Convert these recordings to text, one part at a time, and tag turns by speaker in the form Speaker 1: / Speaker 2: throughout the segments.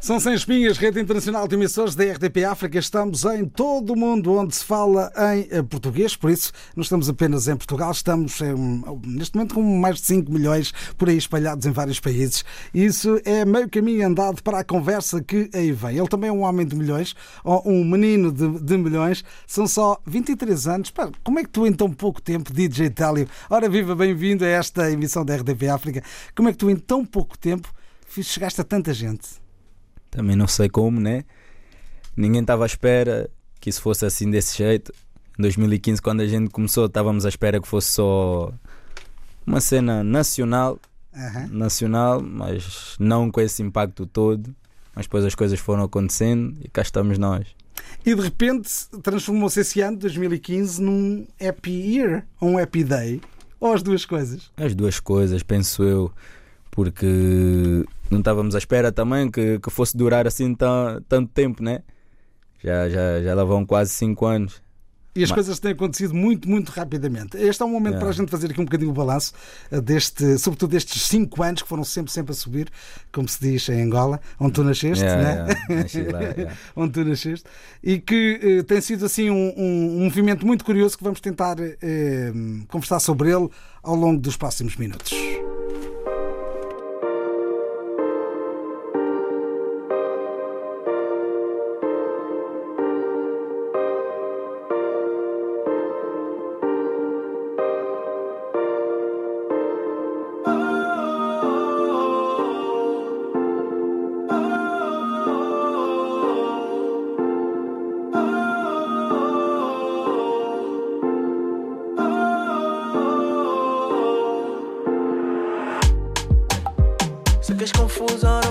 Speaker 1: São Sem Espinhas, Rede Internacional de Emissores da RTP África. Estamos em todo o mundo onde se fala em eh, português, por isso não estamos apenas em Portugal, estamos em, neste momento com mais de 5 milhões por aí espalhados em vários países. Isso é meio caminho andado para a conversa que aí vem. Ele também é um homem de milhões, ou um menino de, de milhões. São só 23 anos. Como é que tu em tão pouco tempo, DJ Télio, ora viva, bem-vindo a esta emissão da RTP África, como é que tu em tão pouco tempo chegaste a tanta gente?
Speaker 2: Também não sei como, né? Ninguém estava à espera que isso fosse assim desse jeito. Em 2015, quando a gente começou, estávamos à espera que fosse só uma cena nacional,
Speaker 1: Aham.
Speaker 2: nacional, mas não com esse impacto todo. Mas depois as coisas foram acontecendo e cá estamos nós.
Speaker 1: E de repente transformou-se esse ano, 2015, num happy year, ou um happy day, ou as duas coisas.
Speaker 2: As duas coisas, penso eu, porque não estávamos à espera também que, que fosse durar assim tão, tanto tempo, né? Já, já, já lá vão quase 5 anos.
Speaker 1: E as
Speaker 2: Mas-
Speaker 1: coisas têm acontecido muito, muito rapidamente. Este é um momento
Speaker 2: É.
Speaker 1: para a gente fazer aqui um bocadinho o balanço eh, deste, sobretudo destes 5 anos que foram sempre, sempre a subir, como se diz em Angola, onde tu nasceste,
Speaker 2: Yeah,
Speaker 1: né?
Speaker 2: nasci lá, yeah.
Speaker 1: onde tu nasceste, e que eh, tem sido assim um, um- um movimento muito curioso que vamos tentar eh, conversar sobre ele ao longo dos próximos minutos.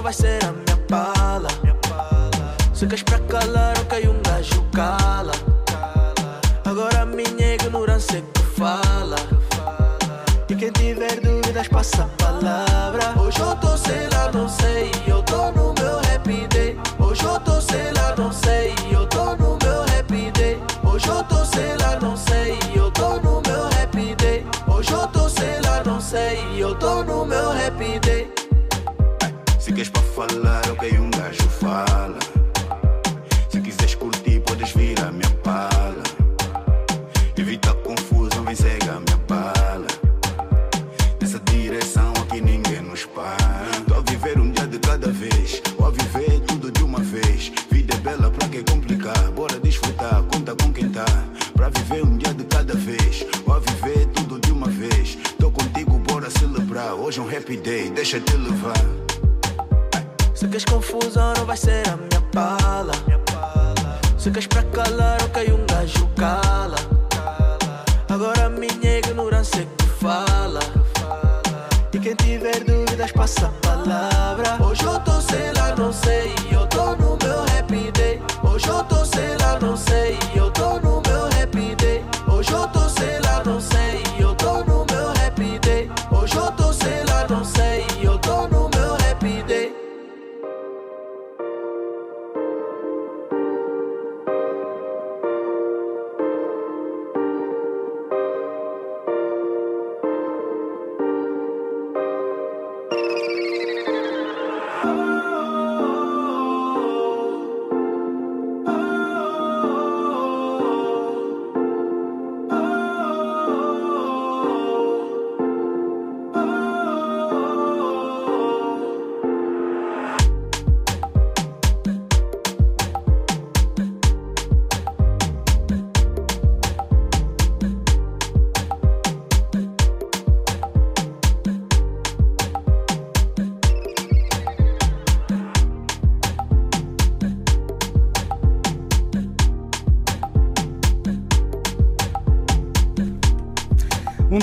Speaker 3: Confusão, não vai Se queres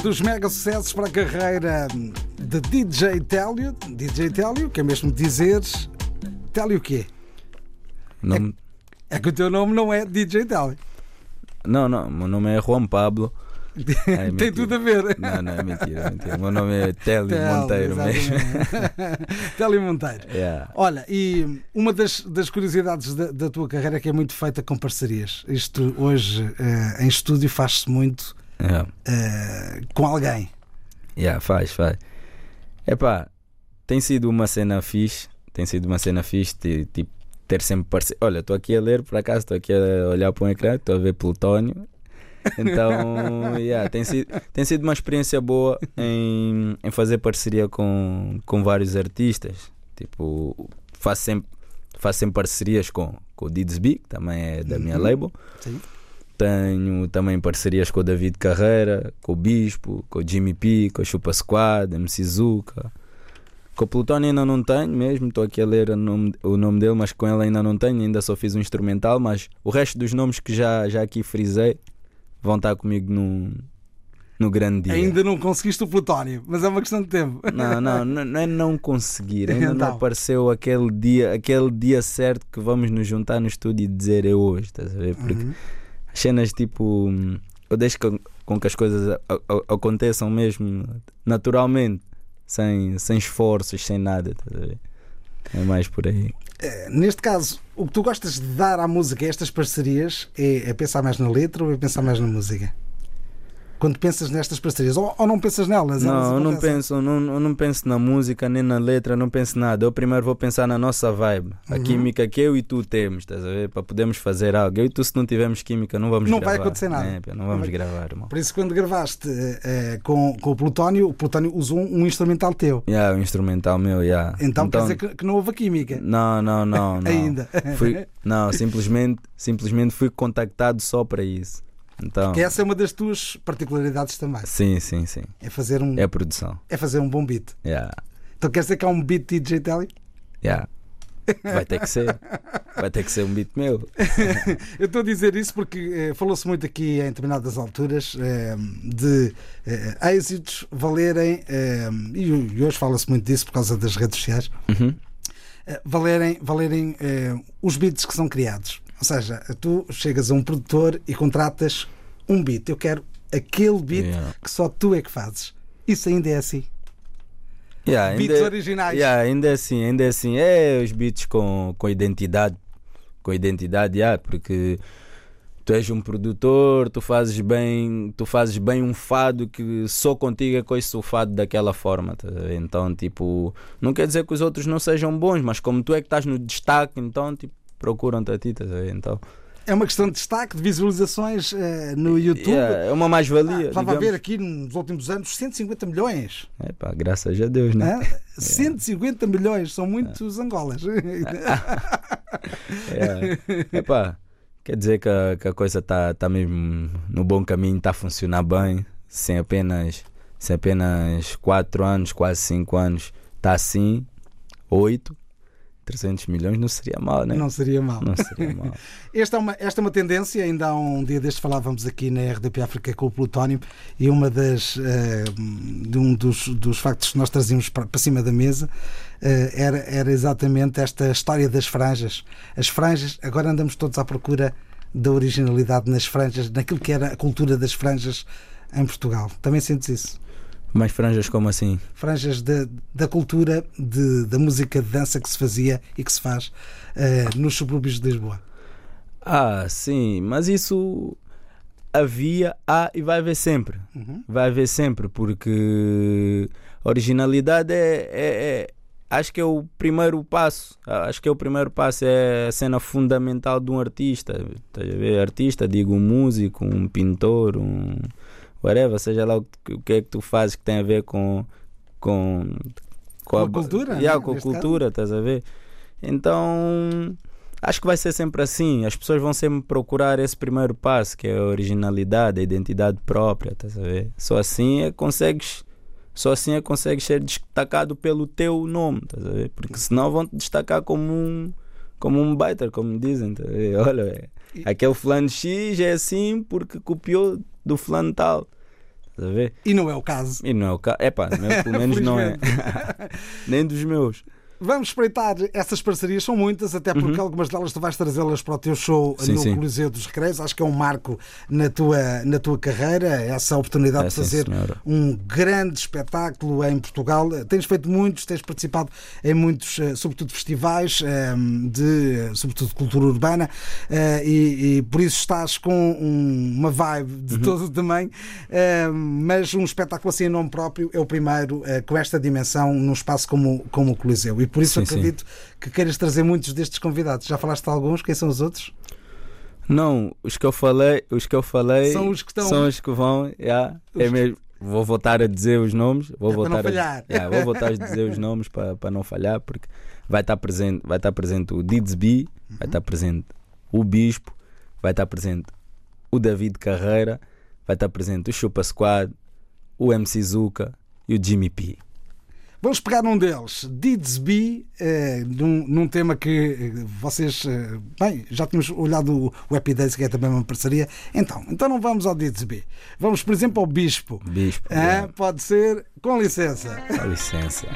Speaker 1: dos mega sucessos para a carreira de DJ Télio. DJ Télio, que é mesmo dizer. Télio o quê?
Speaker 2: Não,
Speaker 1: É que o teu nome não é DJ Télio.
Speaker 2: não, não, meu nome é Juan Pablo. É
Speaker 1: Tem tudo a ver.
Speaker 2: Não, não, é mentira, é mentira. Meu nome é Télio Monteiro mesmo.
Speaker 1: Télio Monteiro.
Speaker 2: Yeah.
Speaker 1: Olha, e uma das, das curiosidades da, da tua carreira é que é muito feita com parcerias. Isto hoje eh, em estúdio faz-se muito
Speaker 2: Yeah.
Speaker 1: eh, com alguém.
Speaker 2: Yeah, faz, faz. Epá, tem sido uma cena fixe tem sido uma cena fixe, tipo, ter sempre parceiro. Olha, estou aqui a ler, por acaso, estou aqui a olhar para um ecrã, estou a ver Plutónio. Então, yeah, tem, sido, tem sido uma experiência boa em, em fazer parceria com, com vários artistas. Tipo, faço sempre, faço sempre parcerias com, com o Didsby, que também é da minha
Speaker 1: Uhum.
Speaker 2: label.
Speaker 1: Sim.
Speaker 2: Tenho também parcerias com o David Carreira, com o Bispo, com o Jimmy P, com a Chupa Squad, MC Zuka. Com o Plutónio ainda não tenho mesmo, estou aqui a ler o nome, o nome dele, mas com ele ainda não tenho, ainda só fiz um instrumental, mas o resto dos nomes que já, já aqui frisei vão estar comigo no, no grande dia.
Speaker 1: Ainda não conseguiste o Plutónio, mas é uma questão de tempo.
Speaker 2: Não, não, não não é não conseguir. Ainda não
Speaker 1: Então.
Speaker 2: apareceu aquele dia, aquele dia certo que vamos nos juntar no estúdio e dizer eu hoje, estás a ver? Porque
Speaker 1: Uhum.
Speaker 2: As cenas tipo. Eu deixo com, com que as coisas a- a- aconteçam mesmo naturalmente, sem, sem esforços, sem nada? É mais por aí.
Speaker 1: Eh, Neste caso, o que tu gostas de dar à música, estas parcerias, é, é pensar mais na letra ou é pensar mais na música? Quando pensas nestas parcerias, ou, ou não pensas nelas? elas
Speaker 2: Não, eu não penso, não, eu não penso na música, nem na letra, não penso nada. Eu primeiro vou pensar na nossa vibe, a
Speaker 1: Uhum.
Speaker 2: química que eu e tu temos, estás a ver? Para podermos fazer algo. Eu e tu, se não tivermos química, não vamos
Speaker 1: Não
Speaker 2: gravar.
Speaker 1: vai acontecer nada.
Speaker 2: É, não vamos
Speaker 1: vai-
Speaker 2: gravar, irmão.
Speaker 1: Por isso, quando gravaste eh, com, com o Plutónio, o Plutónio usou um, um instrumental teu.
Speaker 2: Yeah, o instrumental meu, yeah.
Speaker 1: Então, quer dizer que, que não houve a química.
Speaker 2: Não, não, não, não.
Speaker 1: Ainda.
Speaker 2: Fui, não, simplesmente, simplesmente fui contactado só para isso. Então,
Speaker 1: Que essa é uma das tuas particularidades também.
Speaker 2: sim, sim, sim.
Speaker 1: É fazer um,
Speaker 2: É produção.
Speaker 1: é fazer um bom beat.
Speaker 2: Yeah,
Speaker 1: Então quer dizer que há um beat de DJ Telly?
Speaker 2: yeah. Vai ter que ser. Vai ter que ser um beat meu.
Speaker 1: Eu estou a dizer isso porque eh, falou-se muito aqui em determinadas alturas eh, de eh, êxitos valerem, eh, e, e hoje fala-se muito disso por causa das redes sociais,
Speaker 2: Uhum.
Speaker 1: eh, valerem, valerem eh, os beats que são criados. Ou seja, tu chegas a um produtor e contratas um beat. Eu quero aquele beat
Speaker 2: Yeah.
Speaker 1: que só tu é que fazes. Isso ainda é assim.
Speaker 2: Yeah, ainda,
Speaker 1: Beats
Speaker 2: é-
Speaker 1: originais.
Speaker 2: yeah, ainda é assim, ainda é assim. É os beats com, com identidade. Com identidade, yeah, porque tu és um produtor, tu fazes bem, tu fazes bem um fado que só contigo é coisa o fado daquela forma. tá? Então, tipo, não quer dizer que os outros não sejam bons, mas como tu é que estás no destaque, então tipo, procuram-te a ti, a ver? Então,
Speaker 1: É uma questão de destaque, de visualizações eh, no YouTube.
Speaker 2: yeah, é uma mais-valia.
Speaker 1: Ah, Estava a ver aqui nos últimos anos 150 milhões.
Speaker 2: Epá, graças a Deus, né?
Speaker 1: Hã? 150 milhões, são muitos Angolas.
Speaker 2: É, epá, quer dizer que a, que a coisa está tá mesmo no bom caminho, está a funcionar bem, sem apenas, sem apenas 4 anos, quase 5 anos, está assim, 8, 300 milhões não seria mal, né?
Speaker 1: Não seria mal.
Speaker 2: Não seria mal.
Speaker 1: Esta é, uma, esta é uma tendência, ainda há um dia destes falávamos aqui na RDP África com o Plutónio e uma das eh, de um dos, dos factos que nós trazíamos para, para cima da mesa eh, era, era exatamente esta história das franjas. As franjas, agora andamos todos à procura da originalidade nas franjas, naquilo que era a cultura das franjas em Portugal. Também sentes isso?
Speaker 2: Mas franjas como assim?
Speaker 1: franjas da, da cultura de, da música de dança que se fazia e que se faz eh, nos subúrbios de Lisboa.
Speaker 2: Ah, sim, mas isso havia, há e vai haver sempre.
Speaker 1: Uhum.
Speaker 2: Vai haver sempre, porque originalidade é, é- é- Acho que é o primeiro passo. Acho que é o primeiro passo, é a cena fundamental de um artista. Estás a ver? Artista, digo um músico, um pintor, um. Whatever, seja lá o que, o que é que tu fazes que tem a ver com. com,
Speaker 1: Com a cultura,
Speaker 2: Yeah,
Speaker 1: né?
Speaker 2: com a cultura, estás a ver? Então. Acho que vai ser sempre assim. As pessoas vão sempre procurar esse primeiro passo, que é a originalidade, a identidade própria, estás a ver? Só assim é que consegues. Só assim é que consegues ser destacado pelo teu nome, estás a ver? Porque senão vão te destacar como um como um baiter, como dizem. tá a? Olha, aquele fulano X é assim porque copiou do fulano tal. Estás a ver?
Speaker 1: E não é o caso.
Speaker 2: E não é o caso. É pá, pelo menos não é. Nem dos meus.
Speaker 1: Vamos espreitar essas parcerias, são muitas, até porque algumas delas tu vais trazê-las para o teu show
Speaker 2: Uhum. Sim,
Speaker 1: no
Speaker 2: sim.
Speaker 1: Coliseu dos Recreios. Acho que é um marco na tua, na tua carreira, essa oportunidade
Speaker 2: É,
Speaker 1: de
Speaker 2: sim,
Speaker 1: fazer
Speaker 2: senhora.
Speaker 1: um grande espetáculo em Portugal. Tens feito muitos, tens participado em muitos, eh, sobretudo festivais, eh, de, sobretudo de cultura urbana, eh, e, e por isso estás com um- uma vibe de
Speaker 2: Uhum.
Speaker 1: todo o tamanho, eh, mas um espetáculo assim em nome próprio é o primeiro eh, com esta dimensão num espaço como, como o Coliseu. E por isso
Speaker 2: Sim, sim.
Speaker 1: acredito que queiras trazer muitos destes convidados. Já falaste de alguns, quem são os outros?
Speaker 2: Não, os que eu falei, os que eu falei
Speaker 1: São os que estão-
Speaker 2: são os que vão, yeah, é
Speaker 1: Os-
Speaker 2: mesmo. Vou voltar a dizer os nomes, vou
Speaker 1: É para não
Speaker 2: voltar
Speaker 1: falhar.
Speaker 2: Yeah, vou voltar a dizer os nomes para, para não falhar, porque vai estar presente, vai estar presente o Didsby,
Speaker 1: Uhum.
Speaker 2: vai estar presente o Bispo, vai estar presente o David Carreira, vai estar presente o Chupa Squad, o MC Zuka e o Jimmy P.
Speaker 1: Vamos pegar num deles, Didsby, eh, num, num tema que eh, vocês, eh, bem, já tínhamos olhado o, o Happy Days, que é também uma parceria. Então, então não vamos ao Didsby. Vamos, por exemplo, ao Bispo.
Speaker 2: Bispo,
Speaker 1: Ah,
Speaker 2: yeah.
Speaker 1: pode ser, com licença.
Speaker 2: Dá licença.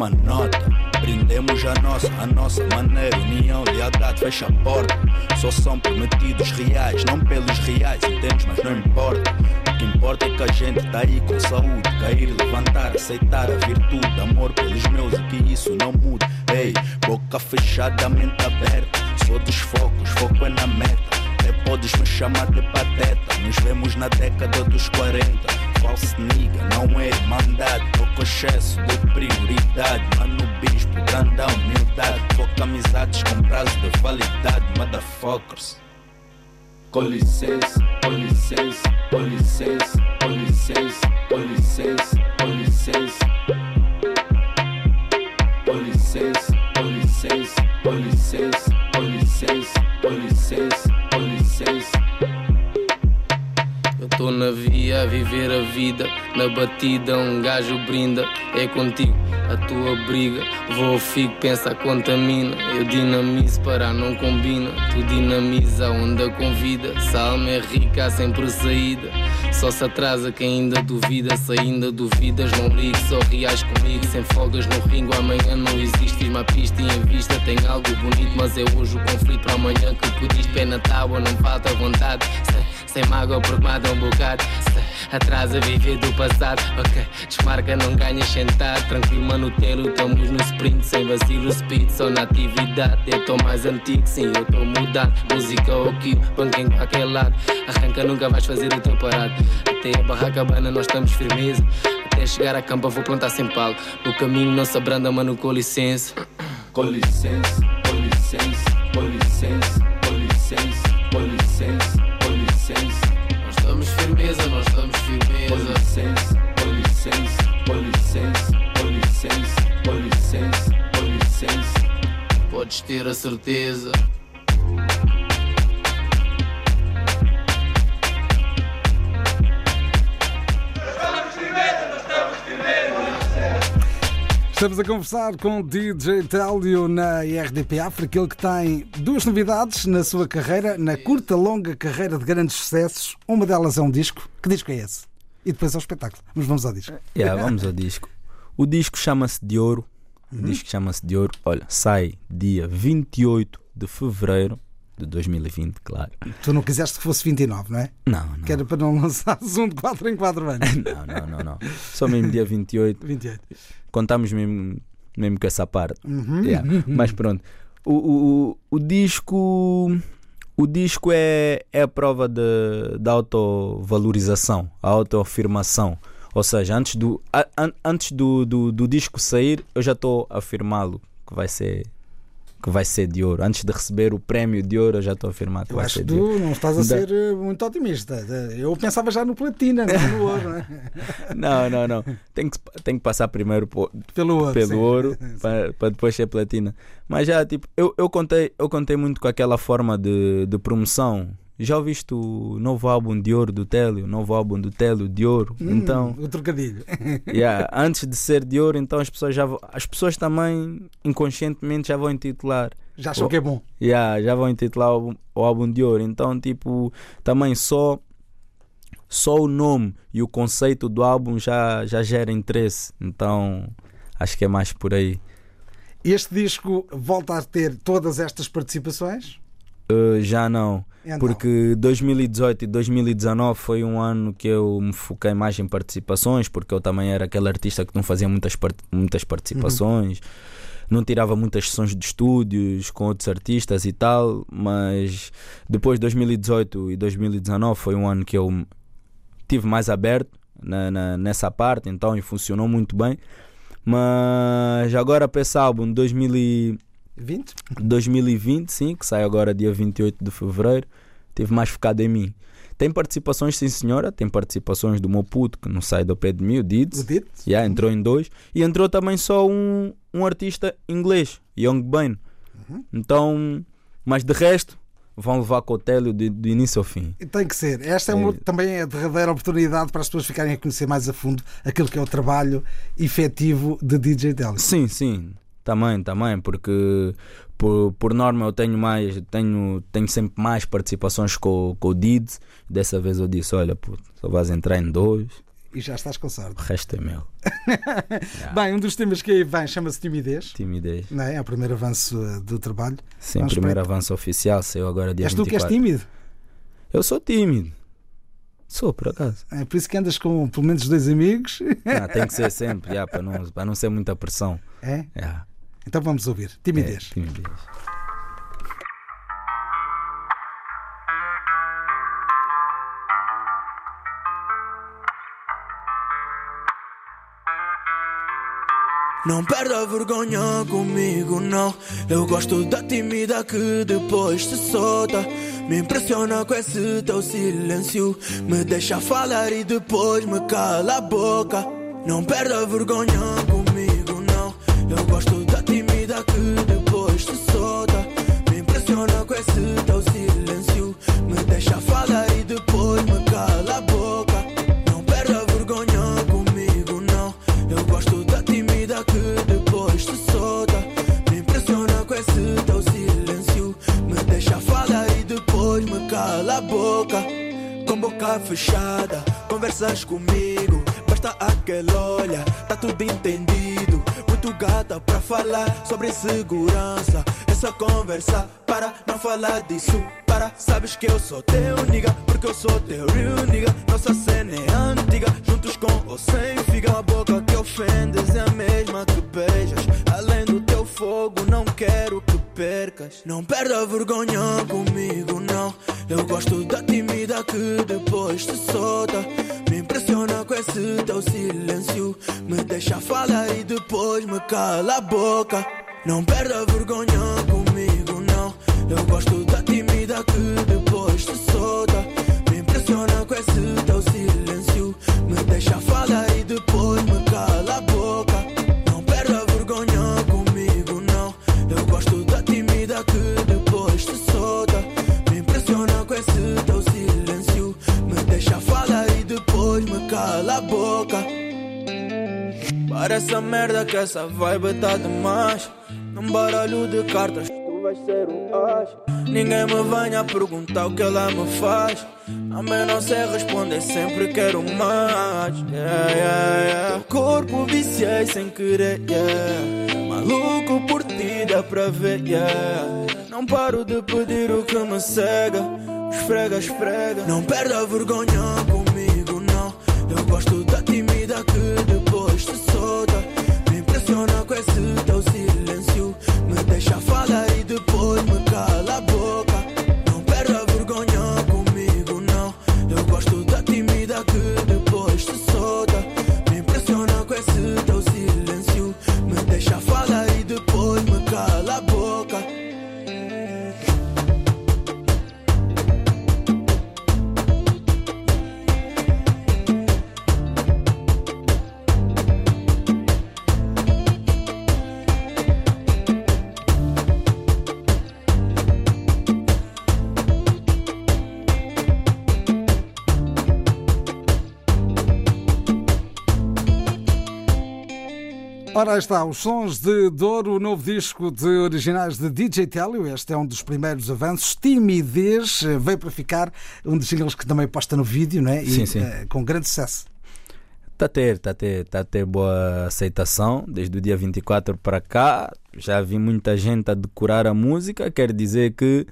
Speaker 4: Toma nota, brindemos a nossa, a nossa maneira, união, lealdade, fecha a porta. Só são prometidos reais, não pelos reais, entendes, mas não importa. O que importa é que a gente tá aí com saúde, cair, levantar, aceitar a virtude, amor pelos meus e que isso não mude. Ei, boca fechada, mente aberta, sou dos focos, foco é na meta. Até podes me chamar de pateta, nos vemos na década dos 40. False nigga, não é irmandade. Tô com excesso de prioridade. Mano, bispo, grande humildade. Foca amizades com prazo de validade. Motherfuckers. Com licença, com licença, com licença, com licença, com licença, com licença. Com licença, com licença, com licença, com licença, com licença, com licença.
Speaker 3: Tô na via a viver a vida, na batida um gajo brinda, é contigo a tua briga. Vou fico, pensa, contamina. Eu dinamizo para não combina. Tu dinamiza a onda convida. Se a alma é rica, há sempre saída. Só se atrasa quem ainda duvida. Se ainda duvidas, não ligue, só reais comigo. Sem folgas no ringo, amanhã não existe. Fiz uma pista em vista tem algo bonito, mas é hoje o conflito para amanhã que pediste. Pé na tábua, não falta vontade. Sem, sem mágoa, porque mata um bocado. Se atrasa viver do passado. Ok, desmarca, não ganhas sentado. Tranquilo, mano, telo, estamos no sprint. Sem vacilo, speed, só na atividade. Eu tô mais antigo, sim, eu tô mudado. Música ou kill, banco em qualquer lado. Arranca, nunca vais fazer o teu parado. Até a barraca bana, nós estamos firmeza. Até chegar à campa, vou plantar sem palo. No caminho, não se abranda, mano, com licença.
Speaker 4: Com licença, com licença, com licença, com licença, com licença, com licença,
Speaker 3: estamos firmeza, nós estamos
Speaker 4: com
Speaker 3: firmeza.
Speaker 4: licença, com licença, com licença, com licença, com licença, com licença.
Speaker 3: Podes ter a certeza.
Speaker 1: Estamos a conversar com DJ Télio na RDP África, ele que tem duas novidades na sua carreira, na curta, longa carreira de grandes sucessos. Uma delas é um disco. Que disco é esse? E depois é o espetáculo. Mas vamos ao disco.
Speaker 2: Yeah, vamos ao disco. O disco chama-se De Ouro.
Speaker 1: Uhum.
Speaker 2: O disco chama-se De Ouro. Olha, sai dia 28 de fevereiro de 2020, claro.
Speaker 1: Tu não quiseste que fosse 29, não é?
Speaker 2: Não, não.
Speaker 1: Que era para não lançar um de 4 em 4 anos.
Speaker 2: Não, não, não, não. Só mesmo dia 28.
Speaker 1: 28.
Speaker 2: Contamos mesmo, mesmo com essa parte.
Speaker 1: Uhum.
Speaker 2: Yeah, Mas pronto. O, o, o, o disco. O disco é, é a prova de, da autovalorização, a autoafirmação. Ou seja, antes do, a- an- antes do, do, do disco sair, eu já estou a afirmá-lo que vai ser que vai ser de ouro. Antes de receber o prémio de ouro, eu já estou a afirmar que
Speaker 1: Eu
Speaker 2: vai
Speaker 1: acho
Speaker 2: ser
Speaker 1: que tu não estás a ser eh, muito otimista. Eu pensava já no platina, não no ouro, não é?
Speaker 2: Não, não, não. Tem que, tem que passar primeiro po-
Speaker 1: Pelo ouro.
Speaker 2: pelo
Speaker 1: sim.
Speaker 2: ouro
Speaker 1: Sim.
Speaker 2: para, para depois ser platina. Mas já, tipo, eu, eu, contei, eu contei muito com aquela forma de, de promoção. Já ouviste o novo álbum de ouro do Télio? O novo álbum do Télio de ouro?
Speaker 1: Hum,
Speaker 2: Então,
Speaker 1: O trocadilho.
Speaker 2: yeah, antes de ser de ouro, então as pessoas já as pessoas também inconscientemente já vão intitular.
Speaker 1: Já achou
Speaker 2: Oh.
Speaker 1: que é bom.
Speaker 2: Yeah, já vão intitular o, álbum- o álbum de ouro. Então, tipo, também só só o nome e o conceito do álbum já, já gera interesse. Então, acho que é mais por aí.
Speaker 1: Este disco volta a ter todas estas participações?
Speaker 2: Uh, já não.
Speaker 1: Então,
Speaker 2: Porque 2018 e 2019 foi um ano que eu me foquei mais em participações, porque eu também era aquele artista que não fazia muitas, part- muitas participações, não tirava muitas sessões de estúdios com outros artistas e tal, mas depois de 2018 e 2019 foi um ano que eu tive mais aberto na- na- nessa parte, então e funcionou muito bem. Mas agora para esse álbum 2000 e-
Speaker 1: 20?
Speaker 2: 2020, sim, que sai agora dia 28 de fevereiro, teve mais focado em mim. Tem participações, sim senhora, tem participações do meu puto, que não sai do pé de mim, o
Speaker 1: O
Speaker 2: Dids,
Speaker 1: dito?
Speaker 2: yeah, entrou em dois, e entrou também só um, um artista inglês, Young Bane. Então, mas de resto, vão levar com o Télio de início ao fim.
Speaker 1: Tem que ser. Esta é, uma-
Speaker 2: É.
Speaker 1: também a derradeira oportunidade para as pessoas ficarem a conhecer mais a fundo aquilo que é o trabalho efetivo de DJ Telly.
Speaker 2: Sim, sim, também, também, porque por, por norma eu tenho mais, tenho, tenho sempre mais participações com, com o Dids. Dessa vez eu disse: Olha, puto, só vais entrar em dois,
Speaker 1: E já estás com sorte.
Speaker 2: o resto é meu.
Speaker 1: Bem, um dos temas que aí vem chama-se timidez.
Speaker 2: Timidez.
Speaker 1: Não é? é o primeiro avanço eh, do trabalho.
Speaker 2: Sim, primeiro avanço oficial, saiu agora dia
Speaker 1: És tu que és
Speaker 2: 24.
Speaker 1: tímido.
Speaker 2: Eu sou tímido. Sou, por acaso.
Speaker 1: É por isso que andas com pelo menos dois amigos.
Speaker 2: Ah, tem que ser sempre, já, para, não, para não ser muita pressão.
Speaker 1: É?
Speaker 2: Já,
Speaker 1: Então vamos ouvir.
Speaker 2: é,
Speaker 1: Timidez.
Speaker 2: timidez.
Speaker 3: Não perda a vergonha comigo, não. Eu gosto da tímida que depois se solta. Me impressiona com esse teu silêncio. Me deixa falar e depois me cala a boca. Não perda a vergonha comigo, não. Eu gosto da que depois se solta. Me impressiona com esse teu silêncio. Me deixa falar e depois me cala a boca. Não perda vergonha comigo, não. Eu gosto da tímida que depois se solta. Me impressiona com esse teu silêncio. Me deixa falar e depois me cala a boca. Com boca fechada, conversas comigo. Basta aquele olha, tá tudo entendido. Gata pra falar sobre insegurança. Essa conversa, para não falar disso. Para, sabes que eu sou teu nigga, porque eu sou teu real nigga. Nossa cena é antiga, juntos com ou sem figa. A boca que ofendes é a mesma que beijas. Além do teu fogo, não quero que percas. Não perda vergonha comigo, não. Eu gosto da tímida que depois te solta. Impressiona com esse teu silêncio. Me deixa falar e depois me cala a boca. Não perda vergonha comigo, não. Eu gosto da tímida que depois te solta. Me impressiona com esse teu Para essa merda que essa vibe tá demais. Num baralho de cartas, tu vais ser o as. Ninguém me venha perguntar o que ela me faz. Também não sei responder, sempre quero mais. Yeah, yeah, yeah. Corpo viciei sem querer, yeah. Maluco por ti, dá pra ver, yeah. Não paro de pedir o que me cega. Esfrega, esfrega. Não perda a vergonha comigo, não. Eu gosto da tímida que
Speaker 1: Ora, aí está, os sons de Douro, o novo disco de originais de DJ Telio. Este é um dos primeiros avanços. Timidez eh, veio para ficar, um dos singles que também posta no vídeo, não é? E,
Speaker 2: Sim, sim.
Speaker 1: eh, com grande sucesso.
Speaker 2: Está a ter, está a ter, tá a ter boa aceitação desde o dia 24 para cá. Já vi muita gente a decorar a música. Quer dizer que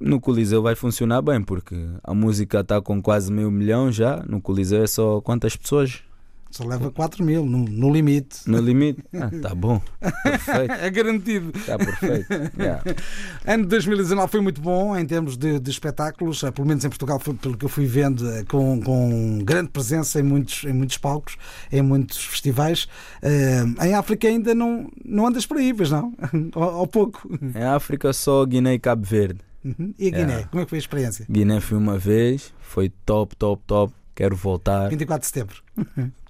Speaker 2: no Coliseu vai funcionar bem, porque a música está com quase meio milhão já. No Coliseu é só quantas pessoas?
Speaker 1: Só leva 4 mil, no, no limite.
Speaker 2: No limite? Ah, tá bom. Perfeito.
Speaker 1: É garantido.
Speaker 2: Está perfeito. Yeah.
Speaker 1: Ano de 2019 foi muito bom em termos de, de espetáculos, eh, pelo menos em Portugal, foi pelo que eu fui vendo, eh, com, com grande presença em muitos, em muitos palcos, em muitos festivais. Eh, em África ainda não, não andas por aí, pois não? Ou, ou pouco.
Speaker 2: Em África só Guiné e Cabo Verde.
Speaker 1: Uhum. E a Guiné,
Speaker 2: Yeah.
Speaker 1: como é que foi a experiência?
Speaker 2: Guiné fui uma vez, foi top, top, top. Quero voltar.
Speaker 1: 24 de setembro.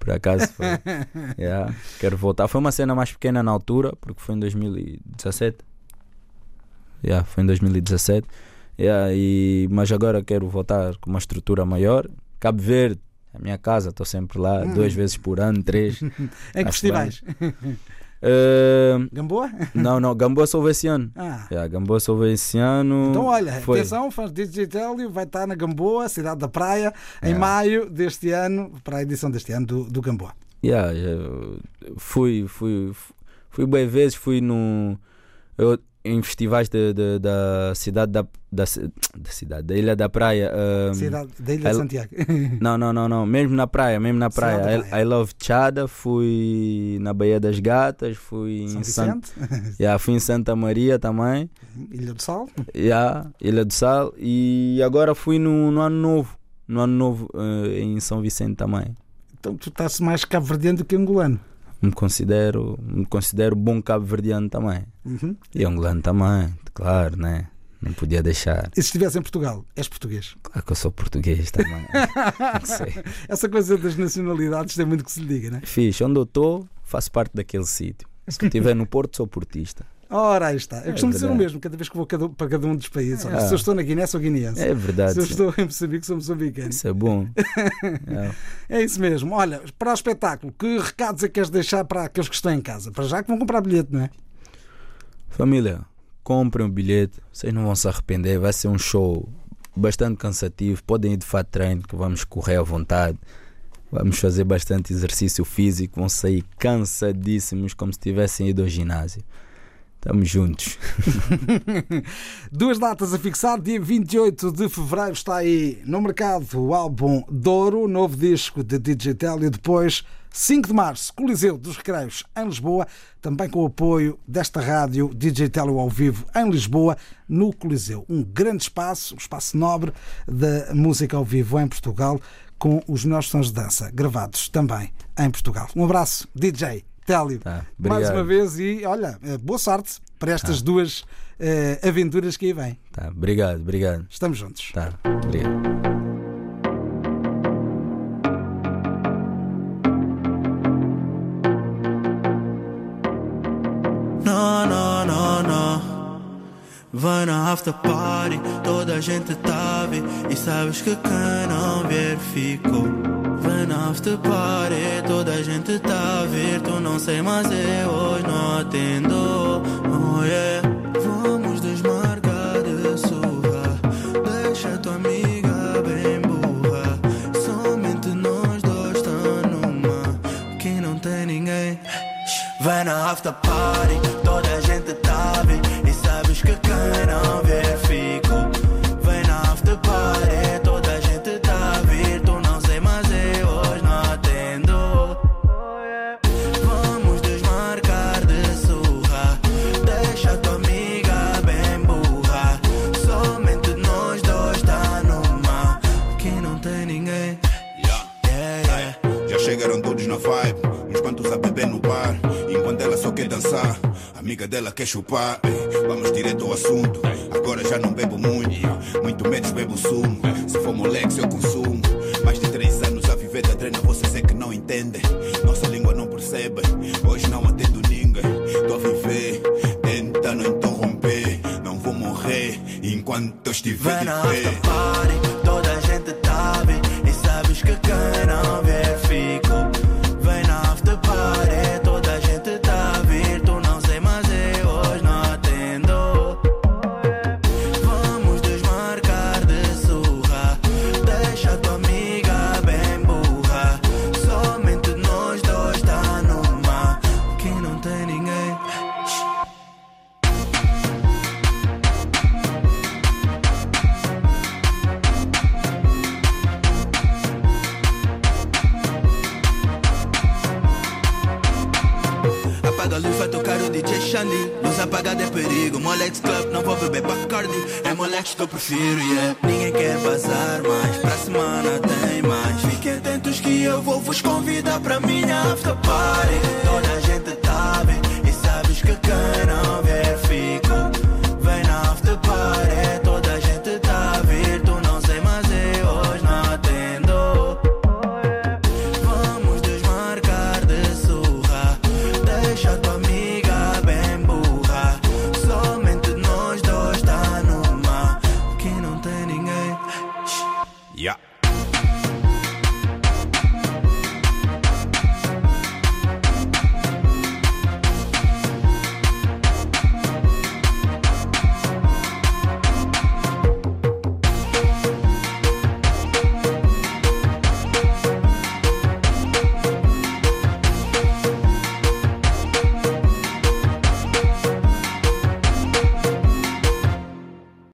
Speaker 2: Por acaso foi. Yeah, Quero voltar. Foi uma cena mais pequena na altura, porque foi em 2017. Yeah, foi em 2017. Yeah, e, mas agora quero voltar com uma estrutura maior. Cabo Verde, a minha casa, estou sempre lá,
Speaker 1: Hum.
Speaker 2: duas vezes por ano, três.
Speaker 1: Em que
Speaker 2: Acho
Speaker 1: festivais? Gamboa?
Speaker 2: não, não, Gamboa só esse ano.
Speaker 1: Ah.
Speaker 2: Yeah, Gamboa só esse ano.
Speaker 1: Então, olha,
Speaker 2: Foi.
Speaker 1: atenção, fãs de Digitélio, vai estar na Gamboa, cidade da Praia, em
Speaker 2: É.
Speaker 1: maio deste ano, para a edição deste ano do, do Gamboa.
Speaker 2: Yeah, já fui, fui, fui bem vezes, fui no, eu, em festivais de, de- da cidade da, da, da cidade, da Ilha da Praia. um,
Speaker 1: Cidade da Ilha de Santiago.
Speaker 2: não, não, não, não, mesmo na praia, mesmo na praia.
Speaker 1: da
Speaker 2: I,
Speaker 1: praia.
Speaker 2: I Love Chada, fui na Baía das Gatas, fui
Speaker 1: São
Speaker 2: em San-
Speaker 1: Vicente,
Speaker 2: yeah, fui em Santa Maria também,
Speaker 1: Ilha do Sal.
Speaker 2: yeah, Ilha do Sal, e agora fui no, no Ano Novo, no Ano Novo eh, em São Vicente também.
Speaker 1: Então tu estás mais cabo-verdiano do que angolano.
Speaker 2: Me considero, me considero bom cabo-verdiano também.
Speaker 1: Uhum.
Speaker 2: E angolano também, claro, né? Não podia deixar.
Speaker 1: E se estivesse em Portugal, és português.
Speaker 2: Claro que eu sou português também. Não sei.
Speaker 1: Essa coisa das nacionalidades tem muito que se lhe diga, né?
Speaker 2: Fixe, onde eu estou, faço parte daquele sítio. Se eu estiver no Porto, sou portista.
Speaker 1: Ora, aí está. Eu
Speaker 2: É
Speaker 1: costumo dizer o
Speaker 2: verdade.
Speaker 1: mesmo cada vez que vou cada- para cada um dos países.
Speaker 2: Ah.
Speaker 1: Se eu estou na Guiné, sou guineense.
Speaker 2: É verdade.
Speaker 1: Se eu estou em Moçambique, sou moçambicano.
Speaker 2: Isso é bom. É.
Speaker 1: É isso mesmo. Olha, para o espetáculo, que recados é que queres deixar para aqueles que estão em casa? Para já que vão comprar bilhete, não é?
Speaker 2: Família, comprem um bilhete, vocês não vão se arrepender. Vai ser um show bastante cansativo. Podem ir de fato treino, que vamos correr à vontade. Vamos fazer bastante exercício físico. Vão sair cansadíssimos, como se tivessem ido ao ginásio. Estamos juntos.
Speaker 1: Duas datas a fixar. Dia 28 de fevereiro está aí no mercado o álbum Douro, novo disco de DJ Telio. Depois, 5 de março, Coliseu dos Recreios em Lisboa, também com o apoio desta rádio Telio ao vivo em Lisboa, no Coliseu. Um grande espaço, um espaço nobre da música ao vivo em Portugal, com os melhores sons de dança gravados também em Portugal. Um abraço, DJ Telio.
Speaker 2: Tá,
Speaker 1: Mais uma vez e olha, eh, boa sorte para estas duas eh, aventuras que aí vêm.
Speaker 2: Tá, obrigado, obrigado.
Speaker 1: Estamos juntos.
Speaker 2: Tá, obrigado.
Speaker 3: Não, não, não, não. Vai na after party, toda a gente tá. E sabes que quem não vier ficou. Na after party, toda a gente tá a ver. Tu não sei, mas eu hoje não atendo. Oh yeah. Vamos desmarcar de surra. Deixa tua amiga bem burra. Somente nós dois tá numa. Que não tem ninguém. Vai na after party,
Speaker 5: dela quer chupar. Vamos direto ao assunto. Agora já não bebo muito